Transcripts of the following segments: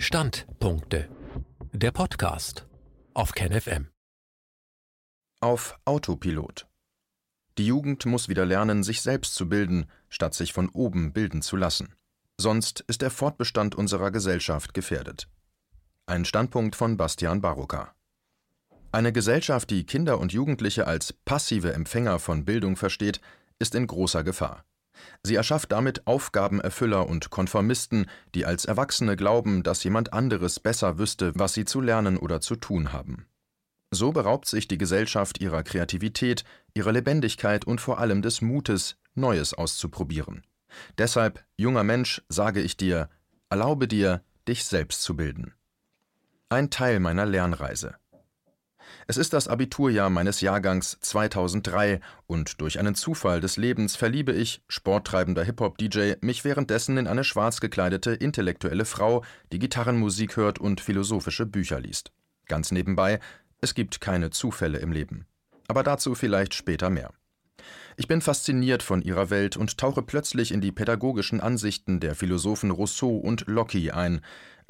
Standpunkte. Der Podcast auf KenFM. Auf Autopilot. Die Jugend muss wieder lernen, sich selbst zu bilden, statt sich von oben bilden zu lassen. Sonst ist der Fortbestand unserer Gesellschaft gefährdet. Ein Standpunkt von Bastian Baroka. Eine Gesellschaft, die Kinder und Jugendliche als passive Empfänger von Bildung versteht, ist in großer Gefahr. Sie erschafft damit Aufgabenerfüller und Konformisten, die als Erwachsene glauben, dass jemand anderes besser wüsste, was sie zu lernen oder zu tun haben. So beraubt sich die Gesellschaft ihrer Kreativität, ihrer Lebendigkeit und vor allem des Mutes, Neues auszuprobieren. Deshalb, junger Mensch, sage ich dir, erlaube dir, dich selbst zu bilden. Ein Teil meiner Lernreise. Es ist das Abiturjahr meines Jahrgangs 2003 und durch einen Zufall des Lebens verliebe ich, sporttreibender Hip-Hop-DJ, mich währenddessen in eine schwarz gekleidete, intellektuelle Frau, die Gitarrenmusik hört und philosophische Bücher liest. Ganz nebenbei, es gibt keine Zufälle im Leben. Aber dazu vielleicht später mehr. Ich bin fasziniert von ihrer Welt und tauche plötzlich in die pädagogischen Ansichten der Philosophen Rousseau und Locke ein,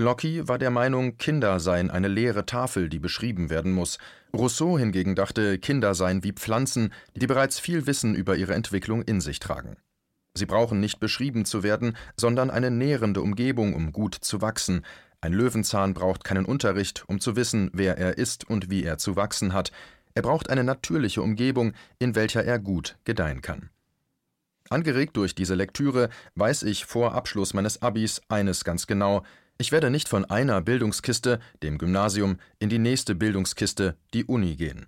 Locke war der Meinung, Kinder seien eine leere Tafel, die beschrieben werden muss. Rousseau hingegen dachte, Kinder seien wie Pflanzen, die bereits viel Wissen über ihre Entwicklung in sich tragen. Sie brauchen nicht beschrieben zu werden, sondern eine nährende Umgebung, um gut zu wachsen. Ein Löwenzahn braucht keinen Unterricht, um zu wissen, wer er ist und wie er zu wachsen hat. Er braucht eine natürliche Umgebung, in welcher er gut gedeihen kann. Angeregt durch diese Lektüre weiß ich vor Abschluss meines Abis eines ganz genau, ich werde nicht von einer Bildungskiste, dem Gymnasium, in die nächste Bildungskiste, die Uni gehen.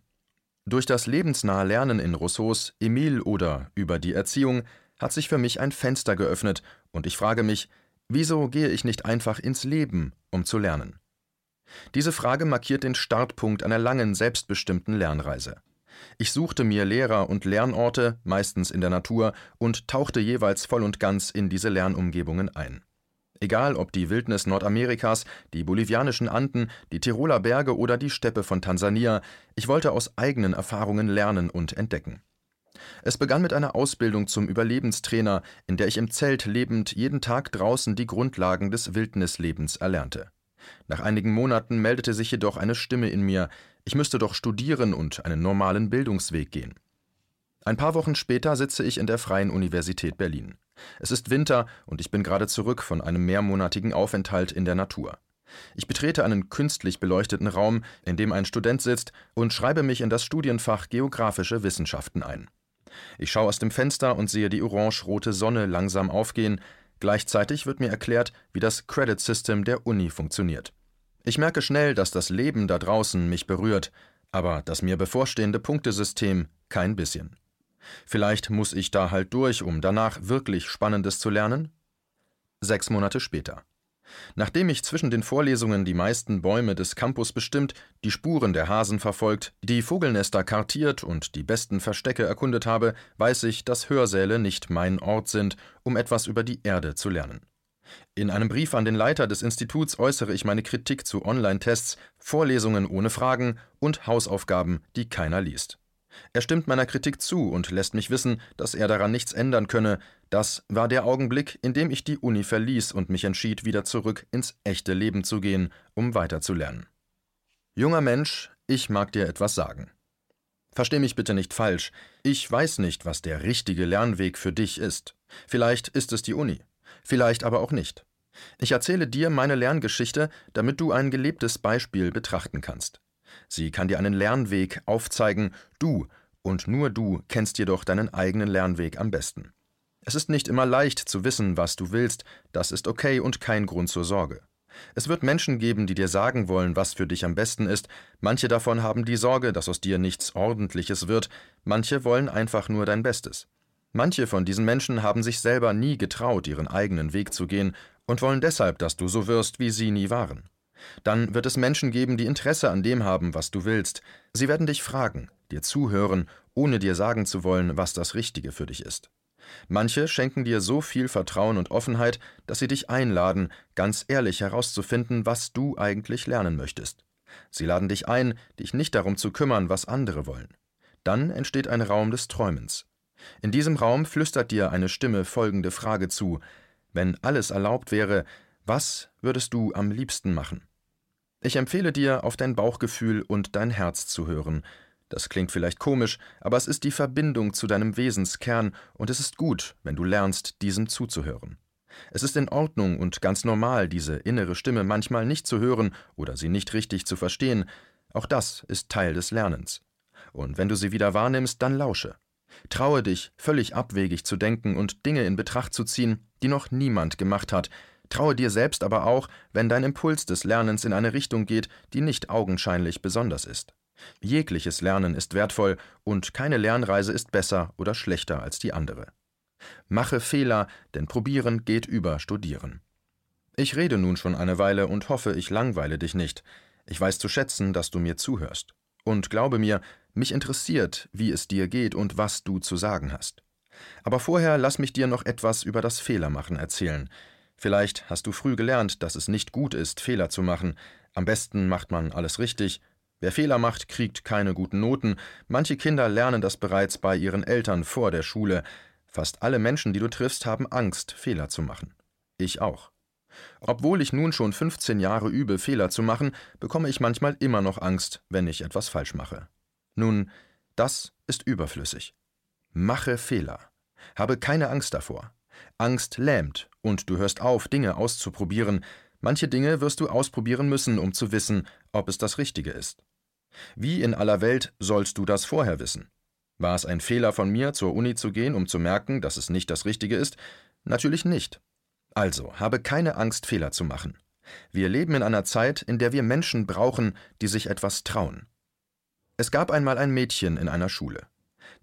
Durch das lebensnahe Lernen in Rousseaus Emile oder über die Erziehung hat sich für mich ein Fenster geöffnet und ich frage mich, wieso gehe ich nicht einfach ins Leben, um zu lernen? Diese Frage markiert den Startpunkt einer langen, selbstbestimmten Lernreise. Ich suchte mir Lehrer und Lernorte, meistens in der Natur, und tauchte jeweils voll und ganz in diese Lernumgebungen ein. Egal ob die Wildnis Nordamerikas, die bolivianischen Anden, die Tiroler Berge oder die Steppe von Tansania, ich wollte aus eigenen Erfahrungen lernen und entdecken. Es begann mit einer Ausbildung zum Überlebenstrainer, in der ich im Zelt lebend jeden Tag draußen die Grundlagen des Wildnislebens erlernte. Nach einigen Monaten meldete sich jedoch eine Stimme in mir, ich müsste doch studieren und einen normalen Bildungsweg gehen. Ein paar Wochen später sitze ich in der Freien Universität Berlin. Es ist Winter und ich bin gerade zurück von einem mehrmonatigen Aufenthalt in der Natur. Ich betrete einen künstlich beleuchteten Raum, in dem ein Student sitzt, und schreibe mich in das Studienfach Geografische Wissenschaften ein. Ich schaue aus dem Fenster und sehe die orange-rote Sonne langsam aufgehen. Gleichzeitig wird mir erklärt, wie das Credit System der Uni funktioniert. Ich merke schnell, dass das Leben da draußen mich berührt, aber das mir bevorstehende Punktesystem kein bisschen. Vielleicht muss ich da halt durch, um danach wirklich Spannendes zu lernen? Sechs Monate später. Nachdem ich zwischen den Vorlesungen die meisten Bäume des Campus bestimmt, die Spuren der Hasen verfolgt, die Vogelnester kartiert und die besten Verstecke erkundet habe, weiß ich, dass Hörsäle nicht mein Ort sind, um etwas über die Erde zu lernen. In einem Brief an den Leiter des Instituts äußere ich meine Kritik zu Online-Tests, Vorlesungen ohne Fragen und Hausaufgaben, die keiner liest. Er stimmt meiner Kritik zu und lässt mich wissen, dass er daran nichts ändern könne. Das war der Augenblick, in dem ich die Uni verließ und mich entschied, wieder zurück ins echte Leben zu gehen, um weiterzulernen. Junger Mensch, ich mag dir etwas sagen. Versteh mich bitte nicht falsch. Ich weiß nicht, was der richtige Lernweg für dich ist. Vielleicht ist es die Uni, vielleicht aber auch nicht. Ich erzähle dir meine Lerngeschichte, damit du ein gelebtes Beispiel betrachten kannst. Sie kann dir einen Lernweg aufzeigen, du und nur du kennst jedoch deinen eigenen Lernweg am besten. Es ist nicht immer leicht zu wissen, was du willst, das ist okay und kein Grund zur Sorge. Es wird Menschen geben, die dir sagen wollen, was für dich am besten ist, manche davon haben die Sorge, dass aus dir nichts Ordentliches wird, manche wollen einfach nur dein Bestes. Manche von diesen Menschen haben sich selber nie getraut, ihren eigenen Weg zu gehen und wollen deshalb, dass du so wirst, wie sie nie waren. Dann wird es Menschen geben, die Interesse an dem haben, was du willst. Sie werden dich fragen, dir zuhören, ohne dir sagen zu wollen, was das Richtige für dich ist. Manche schenken dir so viel Vertrauen und Offenheit, dass sie dich einladen, ganz ehrlich herauszufinden, was du eigentlich lernen möchtest. Sie laden dich ein, dich nicht darum zu kümmern, was andere wollen. Dann entsteht ein Raum des Träumens. In diesem Raum flüstert dir eine Stimme folgende Frage zu Wenn alles erlaubt wäre, Was würdest du am liebsten machen? Ich empfehle dir, auf dein Bauchgefühl und dein Herz zu hören. Das klingt vielleicht komisch, aber es ist die Verbindung zu deinem Wesenskern, und es ist gut, wenn du lernst, diesem zuzuhören. Es ist in Ordnung und ganz normal, diese innere Stimme manchmal nicht zu hören oder sie nicht richtig zu verstehen. Auch das ist Teil des Lernens. Und wenn du sie wieder wahrnimmst, dann lausche. Traue dich, völlig abwegig zu denken und Dinge in Betracht zu ziehen, die noch niemand gemacht hat. Traue dir selbst aber auch, wenn dein Impuls des Lernens in eine Richtung geht, die nicht augenscheinlich besonders ist. Jegliches Lernen ist wertvoll und keine Lernreise ist besser oder schlechter als die andere. Mache Fehler, denn probieren geht über studieren. Ich rede nun schon eine Weile und hoffe, ich langweile dich nicht. Ich weiß zu schätzen, dass du mir zuhörst. Und glaube mir, mich interessiert, wie es dir geht und was du zu sagen hast. Aber vorher lass mich dir noch etwas über das Fehlermachen erzählen. Vielleicht hast du früh gelernt, dass es nicht gut ist, Fehler zu machen. Am besten macht man alles richtig. Wer Fehler macht, kriegt keine guten Noten. Manche Kinder lernen das bereits bei ihren Eltern vor der Schule. Fast alle Menschen, die du triffst, haben Angst, Fehler zu machen. Ich auch. Obwohl ich nun schon 15 Jahre übe, Fehler zu machen, bekomme ich manchmal immer noch Angst, wenn ich etwas falsch mache. Nun, das ist überflüssig. Mache Fehler. Habe keine Angst davor. Angst lähmt, und du hörst auf, Dinge auszuprobieren. Manche Dinge wirst du ausprobieren müssen, um zu wissen, ob es das Richtige ist. Wie in aller Welt sollst du das vorher wissen? War es ein Fehler von mir, zur Uni zu gehen, um zu merken, dass es nicht das Richtige ist? Natürlich nicht. Also, habe keine Angst, Fehler zu machen. Wir leben in einer Zeit, in der wir Menschen brauchen, die sich etwas trauen. Es gab einmal ein Mädchen in einer Schule.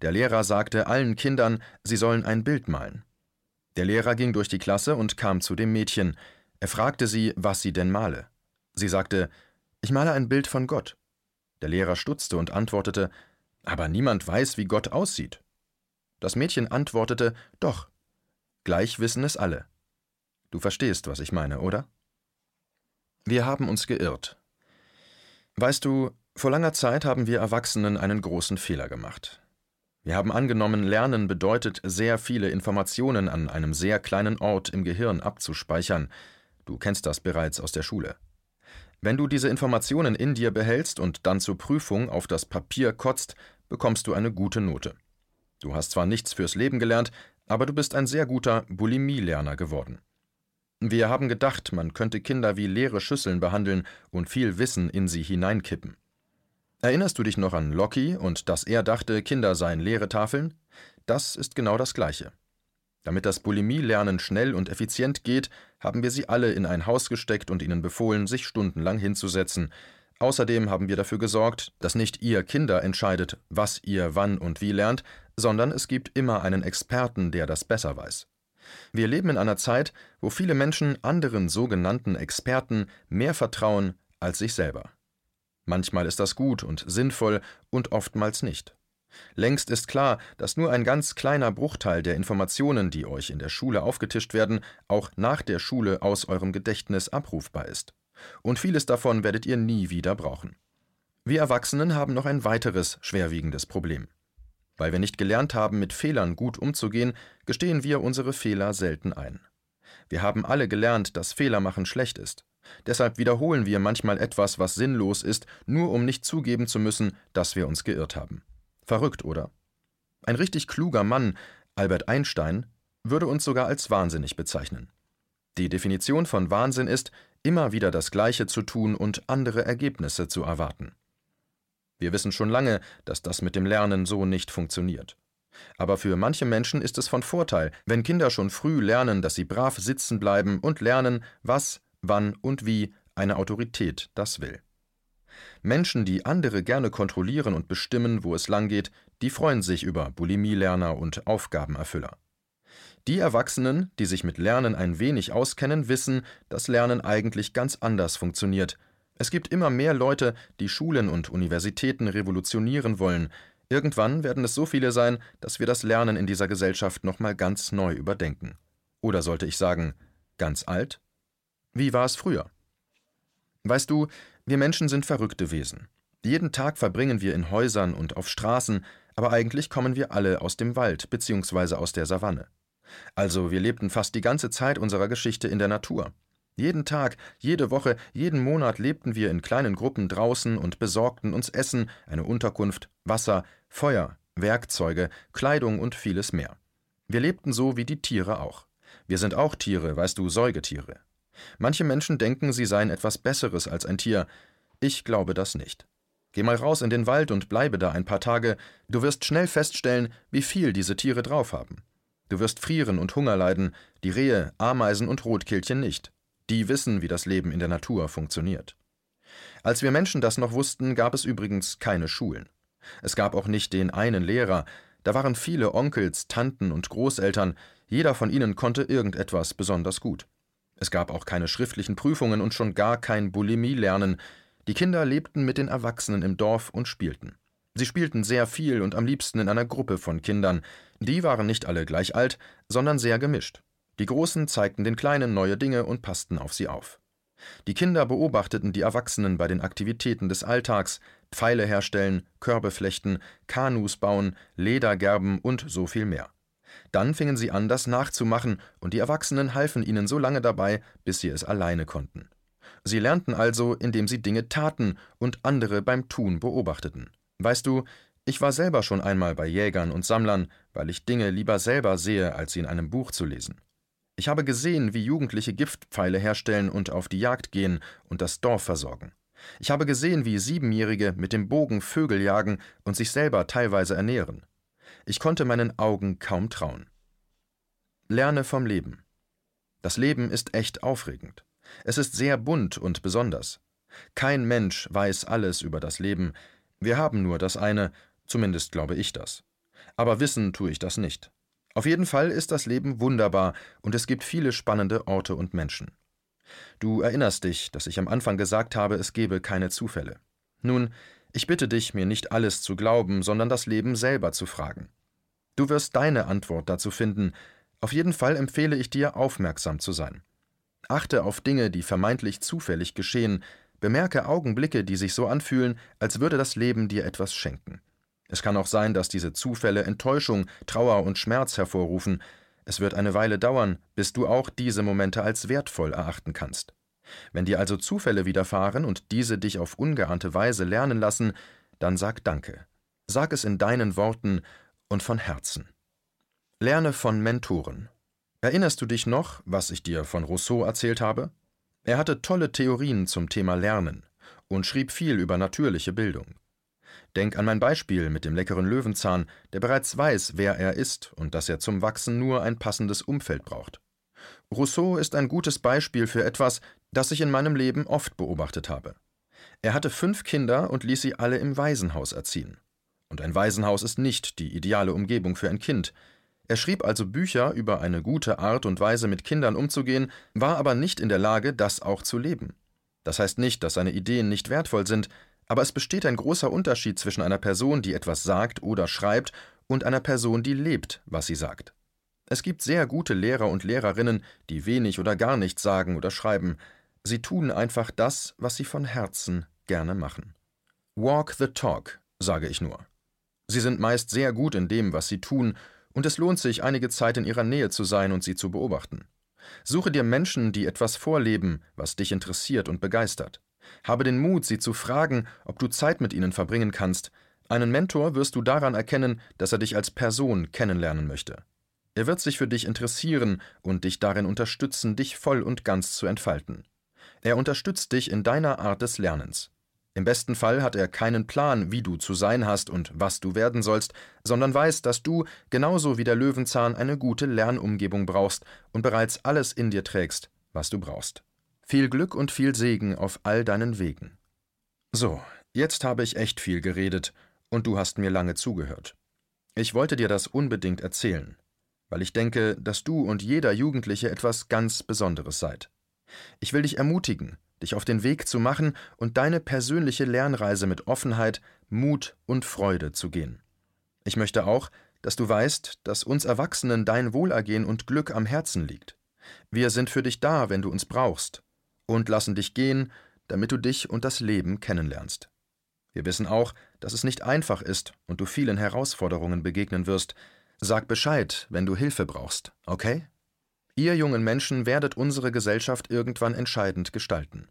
Der Lehrer sagte allen Kindern, sie sollen ein Bild malen. Der Lehrer ging durch die Klasse und kam zu dem Mädchen. Er fragte sie, was sie denn male. Sie sagte, ich male ein Bild von Gott. Der Lehrer stutzte und antwortete, aber niemand weiß, wie Gott aussieht. Das Mädchen antwortete Doch. Gleich wissen es alle. Du verstehst, was ich meine, oder? Wir haben uns geirrt. Weißt du, vor langer Zeit haben wir Erwachsenen einen großen Fehler gemacht. Wir haben angenommen, Lernen bedeutet, sehr viele Informationen an einem sehr kleinen Ort im Gehirn abzuspeichern. Du kennst das bereits aus der Schule. Wenn du diese Informationen in dir behältst und dann zur Prüfung auf das Papier kotzt, bekommst du eine gute Note. Du hast zwar nichts fürs Leben gelernt, aber du bist ein sehr guter Bulimie-Lerner geworden. Wir haben gedacht, man könnte Kinder wie leere Schüsseln behandeln und viel Wissen in sie hineinkippen. Erinnerst du dich noch an Locky und dass er dachte, Kinder seien leere Tafeln? Das ist genau das Gleiche. Damit das Bulimie-Lernen schnell und effizient geht, haben wir sie alle in ein Haus gesteckt und ihnen befohlen, sich stundenlang hinzusetzen, Außerdem haben wir dafür gesorgt, dass nicht ihr Kinder entscheidet, was ihr wann und wie lernt, sondern es gibt immer einen Experten, der das besser weiß. Wir leben in einer Zeit, wo viele Menschen anderen sogenannten Experten mehr vertrauen als sich selber. Manchmal ist das gut und sinnvoll und oftmals nicht. Längst ist klar, dass nur ein ganz kleiner Bruchteil der Informationen, die euch in der Schule aufgetischt werden, auch nach der Schule aus eurem Gedächtnis abrufbar ist. Und vieles davon werdet ihr nie wieder brauchen. Wir Erwachsenen haben noch ein weiteres schwerwiegendes Problem. Weil wir nicht gelernt haben, mit Fehlern gut umzugehen, gestehen wir unsere Fehler selten ein. Wir haben alle gelernt, dass Fehlermachen schlecht ist. Deshalb wiederholen wir manchmal etwas, was sinnlos ist, nur um nicht zugeben zu müssen, dass wir uns geirrt haben. Verrückt, oder? Ein richtig kluger Mann, Albert Einstein, würde uns sogar als wahnsinnig bezeichnen. Die Definition von Wahnsinn ist, immer wieder das Gleiche zu tun und andere Ergebnisse zu erwarten. Wir wissen schon lange, dass das mit dem Lernen so nicht funktioniert. Aber für manche Menschen ist es von Vorteil, wenn Kinder schon früh lernen, dass sie brav sitzen bleiben und lernen, was, wann und wie eine Autorität das will. Menschen, die andere gerne kontrollieren und bestimmen, wo es langgeht, die freuen sich über Bulimie-Lerner und Aufgabenerfüller. Die Erwachsenen, die sich mit Lernen ein wenig auskennen, wissen, dass Lernen eigentlich ganz anders funktioniert. Es gibt immer mehr Leute, die Schulen und Universitäten revolutionieren wollen. Irgendwann werden es so viele sein, dass wir das Lernen in dieser Gesellschaft nochmal ganz neu überdenken. Oder sollte ich sagen, ganz alt? Wie war es früher? Weißt du, wir Menschen sind verrückte Wesen. Jeden Tag verbringen wir in Häusern und auf Straßen, aber eigentlich kommen wir alle aus dem Wald bzw. aus der Savanne. Also wir lebten fast die ganze Zeit unserer Geschichte in der Natur. Jeden Tag, jede Woche, jeden Monat lebten wir in kleinen Gruppen draußen und besorgten uns Essen, eine Unterkunft, Wasser, Feuer, Werkzeuge, Kleidung und vieles mehr. Wir lebten so wie die Tiere auch. Wir sind auch Tiere, weißt du, Säugetiere. Manche Menschen denken, sie seien etwas Besseres als ein Tier. Ich glaube das nicht. Geh mal raus in den Wald und bleibe da ein paar Tage, du wirst schnell feststellen, wie viel diese Tiere drauf haben. Du wirst frieren und Hunger leiden, die Rehe, Ameisen und Rotkehlchen nicht. Die wissen, wie das Leben in der Natur funktioniert. Als wir Menschen das noch wussten, gab es übrigens keine Schulen. Es gab auch nicht den einen Lehrer, da waren viele Onkels, Tanten und Großeltern, jeder von ihnen konnte irgendetwas besonders gut. Es gab auch keine schriftlichen Prüfungen und schon gar kein Bulimie-Lernen. Die Kinder lebten mit den Erwachsenen im Dorf und spielten. Sie spielten sehr viel und am liebsten in einer Gruppe von Kindern. Die waren nicht alle gleich alt, sondern sehr gemischt. Die Großen zeigten den Kleinen neue Dinge und passten auf sie auf. Die Kinder beobachteten die Erwachsenen bei den Aktivitäten des Alltags, Pfeile herstellen, Körbe flechten, Kanus bauen, Leder gerben und so viel mehr. Dann fingen sie an, das nachzumachen, und die Erwachsenen halfen ihnen so lange dabei, bis sie es alleine konnten. Sie lernten also, indem sie Dinge taten und andere beim Tun beobachteten. Weißt du, ich war selber schon einmal bei Jägern und Sammlern, weil ich Dinge lieber selber sehe, als sie in einem Buch zu lesen. Ich habe gesehen, wie Jugendliche Giftpfeile herstellen und auf die Jagd gehen und das Dorf versorgen. Ich habe gesehen, wie Siebenjährige mit dem Bogen Vögel jagen und sich selber teilweise ernähren. Ich konnte meinen Augen kaum trauen. Lerne vom Leben. Das Leben ist echt aufregend. Es ist sehr bunt und besonders. Kein Mensch weiß alles über das Leben. Wir haben nur das eine, zumindest glaube ich das. Aber wissen tue ich das nicht. Auf jeden Fall ist das Leben wunderbar und es gibt viele spannende Orte und Menschen. Du erinnerst dich, dass ich am Anfang gesagt habe, es gebe keine Zufälle. Nun, ich bitte dich, mir nicht alles zu glauben, sondern das Leben selber zu fragen. Du wirst deine Antwort dazu finden. Auf jeden Fall empfehle ich dir, aufmerksam zu sein. Achte auf Dinge, die vermeintlich zufällig geschehen, bemerke Augenblicke, die sich so anfühlen, als würde das Leben dir etwas schenken. Es kann auch sein, dass diese Zufälle Enttäuschung, Trauer und Schmerz hervorrufen. Es wird eine Weile dauern, bis du auch diese Momente als wertvoll erachten kannst. Wenn dir also Zufälle widerfahren und diese dich auf ungeahnte Weise lernen lassen, dann sag Danke. Sag es in deinen Worten und von Herzen. Lerne von Mentoren. Erinnerst du dich noch, was ich dir von Rousseau erzählt habe? Er hatte tolle Theorien zum Thema Lernen und schrieb viel über natürliche Bildung. Denk an mein Beispiel mit dem leckeren Löwenzahn, der bereits weiß, wer er ist und dass er zum Wachsen nur ein passendes Umfeld braucht. Rousseau ist ein gutes Beispiel für etwas, das ich in meinem Leben oft beobachtet habe. Er hatte fünf Kinder und ließ sie alle im Waisenhaus erziehen. Und ein Waisenhaus ist nicht die ideale Umgebung für ein Kind. Er schrieb also Bücher über eine gute Art und Weise mit Kindern umzugehen, war aber nicht in der Lage, das auch zu leben. Das heißt nicht, dass seine Ideen nicht wertvoll sind, aber es besteht ein großer Unterschied zwischen einer Person, die etwas sagt oder schreibt, und einer Person, die lebt, was sie sagt. Es gibt sehr gute Lehrer und Lehrerinnen, die wenig oder gar nichts sagen oder schreiben. Sie tun einfach das, was sie von Herzen gerne machen. Walk the talk, sage ich nur. Sie sind meist sehr gut in dem, was sie tun, und es lohnt sich, einige Zeit in ihrer Nähe zu sein und sie zu beobachten. Suche dir Menschen, die etwas vorleben, was dich interessiert und begeistert. Habe den Mut, sie zu fragen, ob du Zeit mit ihnen verbringen kannst. Einen Mentor wirst du daran erkennen, dass er dich als Person kennenlernen möchte. Er wird sich für dich interessieren und dich darin unterstützen, dich voll und ganz zu entfalten. Er unterstützt dich in deiner Art des Lernens. Im besten Fall hat er keinen Plan, wie du zu sein hast und was du werden sollst, sondern weiß, dass du, genauso wie der Löwenzahn, eine gute Lernumgebung brauchst und bereits alles in dir trägst, was du brauchst. Viel Glück und viel Segen auf all deinen Wegen. So, jetzt habe ich echt viel geredet und du hast mir lange zugehört. Ich wollte dir das unbedingt erzählen, weil ich denke, dass du und jeder Jugendliche etwas ganz Besonderes seid. Ich will dich ermutigen, dich auf den Weg zu machen und deine persönliche Lernreise mit Offenheit, Mut und Freude zu gehen. Ich möchte auch, dass du weißt, dass uns Erwachsenen dein Wohlergehen und Glück am Herzen liegt. Wir sind für dich da, wenn du uns brauchst, und lassen dich gehen, damit du dich und das Leben kennenlernst. Wir wissen auch, dass es nicht einfach ist und du vielen Herausforderungen begegnen wirst. Sag Bescheid, wenn du Hilfe brauchst, okay? Ihr jungen Menschen werdet unsere Gesellschaft irgendwann entscheidend gestalten.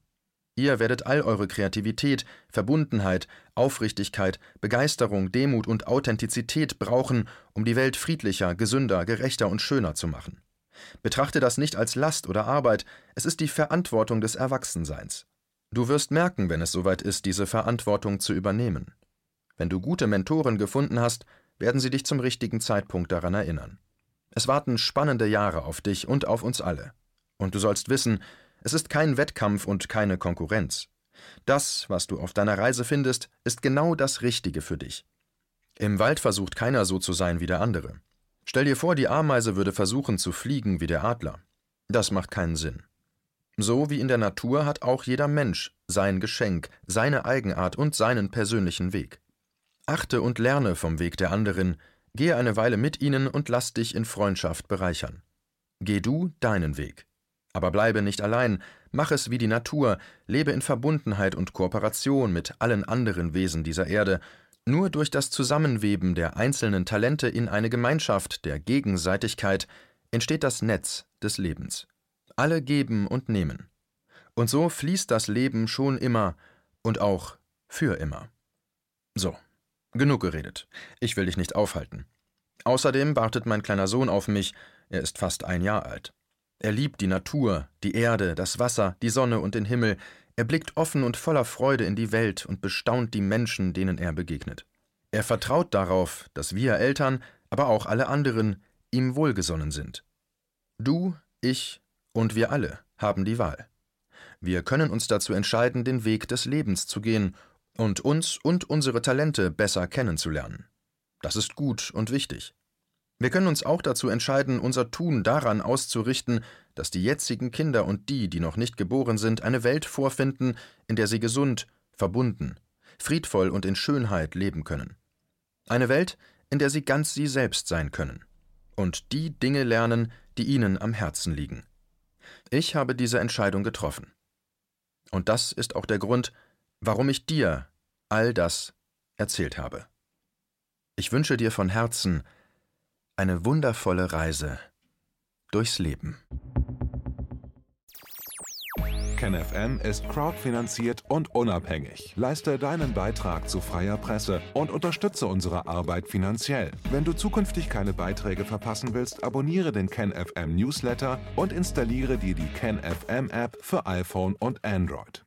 Ihr werdet all eure Kreativität, Verbundenheit, Aufrichtigkeit, Begeisterung, Demut und Authentizität brauchen, um die Welt friedlicher, gesünder, gerechter und schöner zu machen. Betrachte das nicht als Last oder Arbeit, es ist die Verantwortung des Erwachsenseins. Du wirst merken, wenn es soweit ist, diese Verantwortung zu übernehmen. Wenn du gute Mentoren gefunden hast, werden sie dich zum richtigen Zeitpunkt daran erinnern. Es warten spannende Jahre auf dich und auf uns alle. Und du sollst wissen, es ist kein Wettkampf und keine Konkurrenz. Das, was du auf deiner Reise findest, ist genau das Richtige für dich. Im Wald versucht keiner so zu sein wie der andere. Stell dir vor, die Ameise würde versuchen zu fliegen wie der Adler. Das macht keinen Sinn. So wie in der Natur hat auch jeder Mensch sein Geschenk, seine Eigenart und seinen persönlichen Weg. Achte und lerne vom Weg der anderen, gehe eine Weile mit ihnen und lass dich in Freundschaft bereichern. Geh du deinen Weg. Aber bleibe nicht allein, mach es wie die Natur, lebe in Verbundenheit und Kooperation mit allen anderen Wesen dieser Erde, nur durch das Zusammenweben der einzelnen Talente in eine Gemeinschaft der Gegenseitigkeit entsteht das Netz des Lebens. Alle geben und nehmen. Und so fließt das Leben schon immer und auch für immer. So, genug geredet. Ich will dich nicht aufhalten. Außerdem wartet mein kleiner Sohn auf mich, er ist fast ein Jahr alt. Er liebt die Natur, die Erde, das Wasser, die Sonne und den Himmel, er blickt offen und voller Freude in die Welt und bestaunt die Menschen, denen er begegnet. Er vertraut darauf, dass wir Eltern, aber auch alle anderen, ihm wohlgesonnen sind. Du, ich und wir alle haben die Wahl. Wir können uns dazu entscheiden, den Weg des Lebens zu gehen und uns und unsere Talente besser kennenzulernen. Das ist gut und wichtig. Wir können uns auch dazu entscheiden, unser Tun daran auszurichten, dass die jetzigen Kinder und die, die noch nicht geboren sind, eine Welt vorfinden, in der sie gesund, verbunden, friedvoll und in Schönheit leben können. Eine Welt, in der sie ganz sie selbst sein können und die Dinge lernen, die ihnen am Herzen liegen. Ich habe diese Entscheidung getroffen. Und das ist auch der Grund, warum ich dir all das erzählt habe. Ich wünsche dir von Herzen eine wundervolle Reise durchs Leben. KenFM ist crowdfinanziert und unabhängig. Leiste deinen Beitrag zu freier Presse und unterstütze unsere Arbeit finanziell. Wenn du zukünftig keine Beiträge verpassen willst, abonniere den KenFM Newsletter und installiere dir die KenFM App für iPhone und Android.